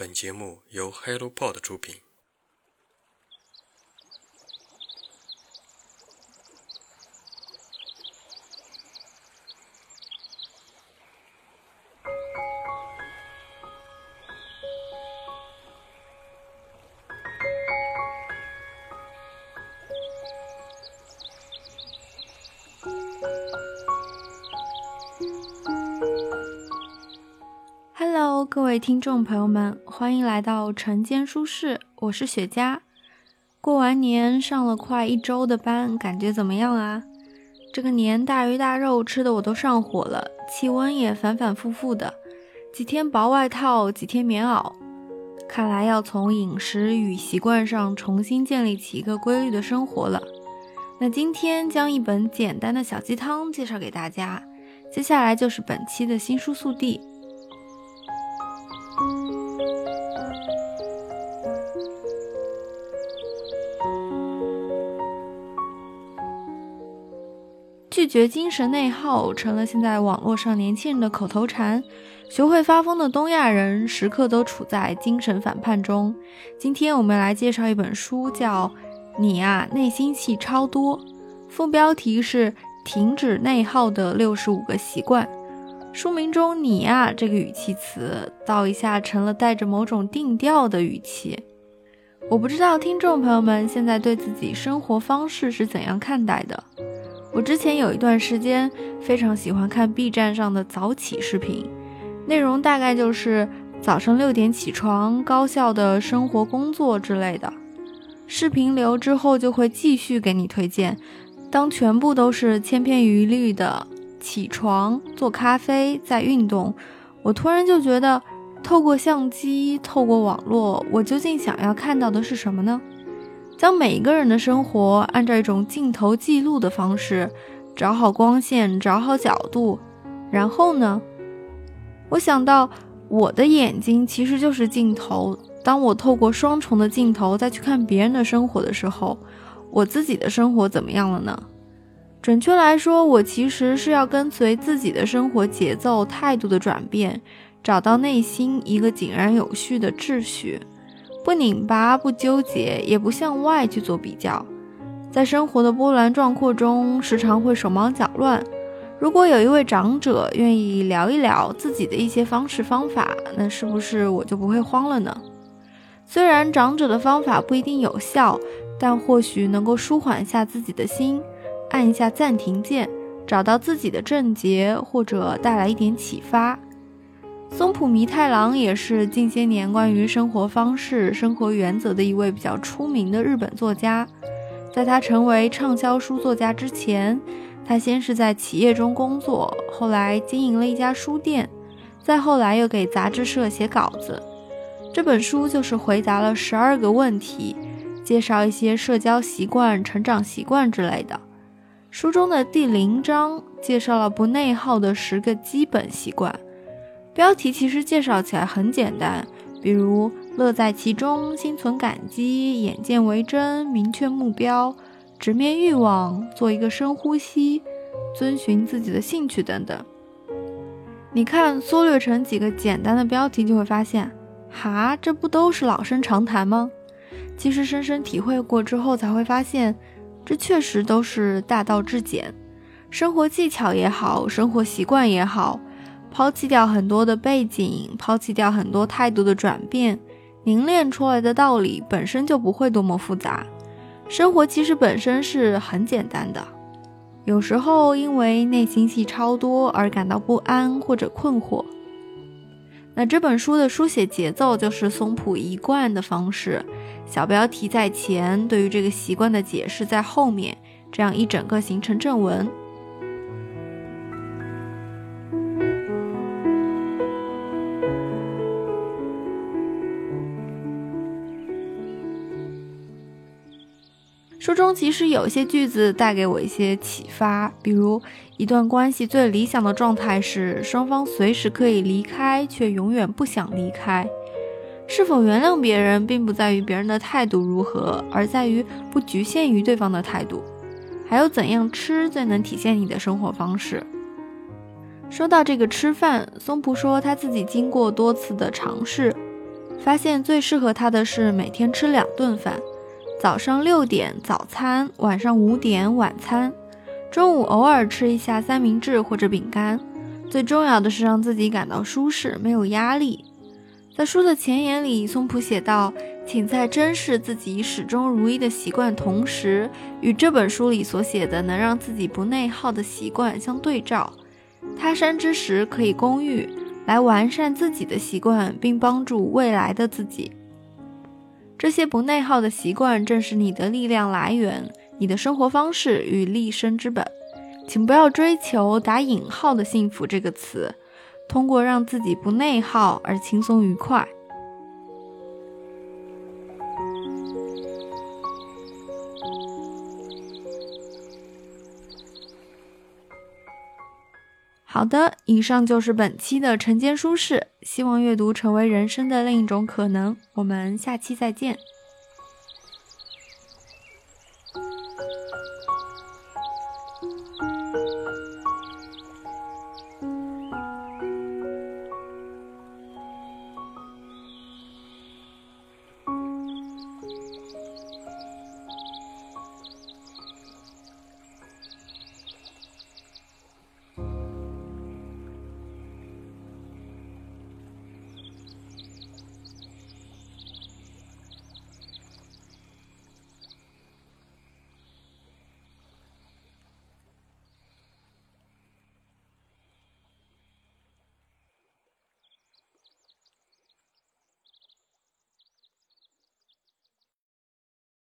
本节目由 HelloPod 出品。各位听众朋友们，欢迎来到晨间书室，我是雪茄。过完年上了快一周的班，感觉怎么样啊？这个年大鱼大肉吃的我都上火了，气温也反反复复的，几天薄外套，几天棉袄。看来要从饮食与习惯上重新建立起一个规律的生活了。那今天将一本简单的小鸡汤介绍给大家，接下来就是本期的新书速递。拒绝精神内耗成了现在网络上年轻人的口头禅。学会发疯的东亚人时刻都处在精神反叛中。今天我们来介绍一本书，叫《你啊内心戏超多》，副标题是“停止内耗的六十五个习惯”。书名中“你啊”这个语气词，倒一下成了带着某种定调的语气。我不知道听众朋友们现在对自己生活方式是怎样看待的。我之前有一段时间非常喜欢看 B 站上的早起视频，内容大概就是早上六点起床、高效的生活、工作之类的。视频流之后就会继续给你推荐，当全部都是千篇一律的。起床、做咖啡、再运动，我突然就觉得，透过相机、透过网络，我究竟想要看到的是什么呢？将每一个人的生活按照一种镜头记录的方式，找好光线，找好角度，然后呢？我想到我的眼睛其实就是镜头，当我透过双重的镜头再去看别人的生活的时候，我自己的生活怎么样了呢？准确来说，我其实是要跟随自己的生活节奏、态度的转变，找到内心一个井然有序的秩序，不拧巴、不纠结，也不向外去做比较。在生活的波澜壮阔中，时常会手忙脚乱。如果有一位长者愿意聊一聊自己的一些方式方法，那是不是我就不会慌了呢？虽然长者的方法不一定有效，但或许能够舒缓一下自己的心。按一下暂停键，找到自己的症结，或者带来一点启发。松浦弥太郎也是近些年关于生活方式、生活原则的一位比较出名的日本作家。在他成为畅销书作家之前，他先是在企业中工作，后来经营了一家书店，再后来又给杂志社写稿子。这本书就是回答了十二个问题，介绍一些社交习惯、成长习惯之类的。书中的第零章介绍了不内耗的十个基本习惯，标题其实介绍起来很简单，比如乐在其中、心存感激、眼见为真、明确目标、直面欲望、做一个深呼吸、遵循自己的兴趣等等。你看，缩略成几个简单的标题，就会发现，哈，这不都是老生常谈吗？其实深深体会过之后，才会发现。这确实都是大道至简，生活技巧也好，生活习惯也好，抛弃掉很多的背景，抛弃掉很多态度的转变，凝练出来的道理本身就不会多么复杂。生活其实本身是很简单的，有时候因为内心戏超多而感到不安或者困惑。那这本书的书写节奏就是松浦一贯的方式。小标题在前，对于这个习惯的解释在后面，这样一整个形成正文。书中其实有一些句子带给我一些启发，比如一段关系最理想的状态是双方随时可以离开，却永远不想离开。是否原谅别人，并不在于别人的态度如何，而在于不局限于对方的态度。还有怎样吃最能体现你的生活方式？说到这个吃饭，松浦说他自己经过多次的尝试，发现最适合他的是每天吃两顿饭，早上六点早餐，晚上五点晚餐，中午偶尔吃一下三明治或者饼干。最重要的是让自己感到舒适，没有压力。在书的前言里，松浦写道：“请在珍视自己始终如一的习惯同时，与这本书里所写的能让自己不内耗的习惯相对照。他山之石可以攻玉。”来完善自己的习惯，并帮助未来的自己。这些不内耗的习惯正是你的力量来源，你的生活方式与立身之本。请不要追求打引号的幸福这个词，通过让自己不内耗而轻松愉快。好的，以上就是本期的晨间舒适，希望阅读成为人生的另一种可能。我们下期再见。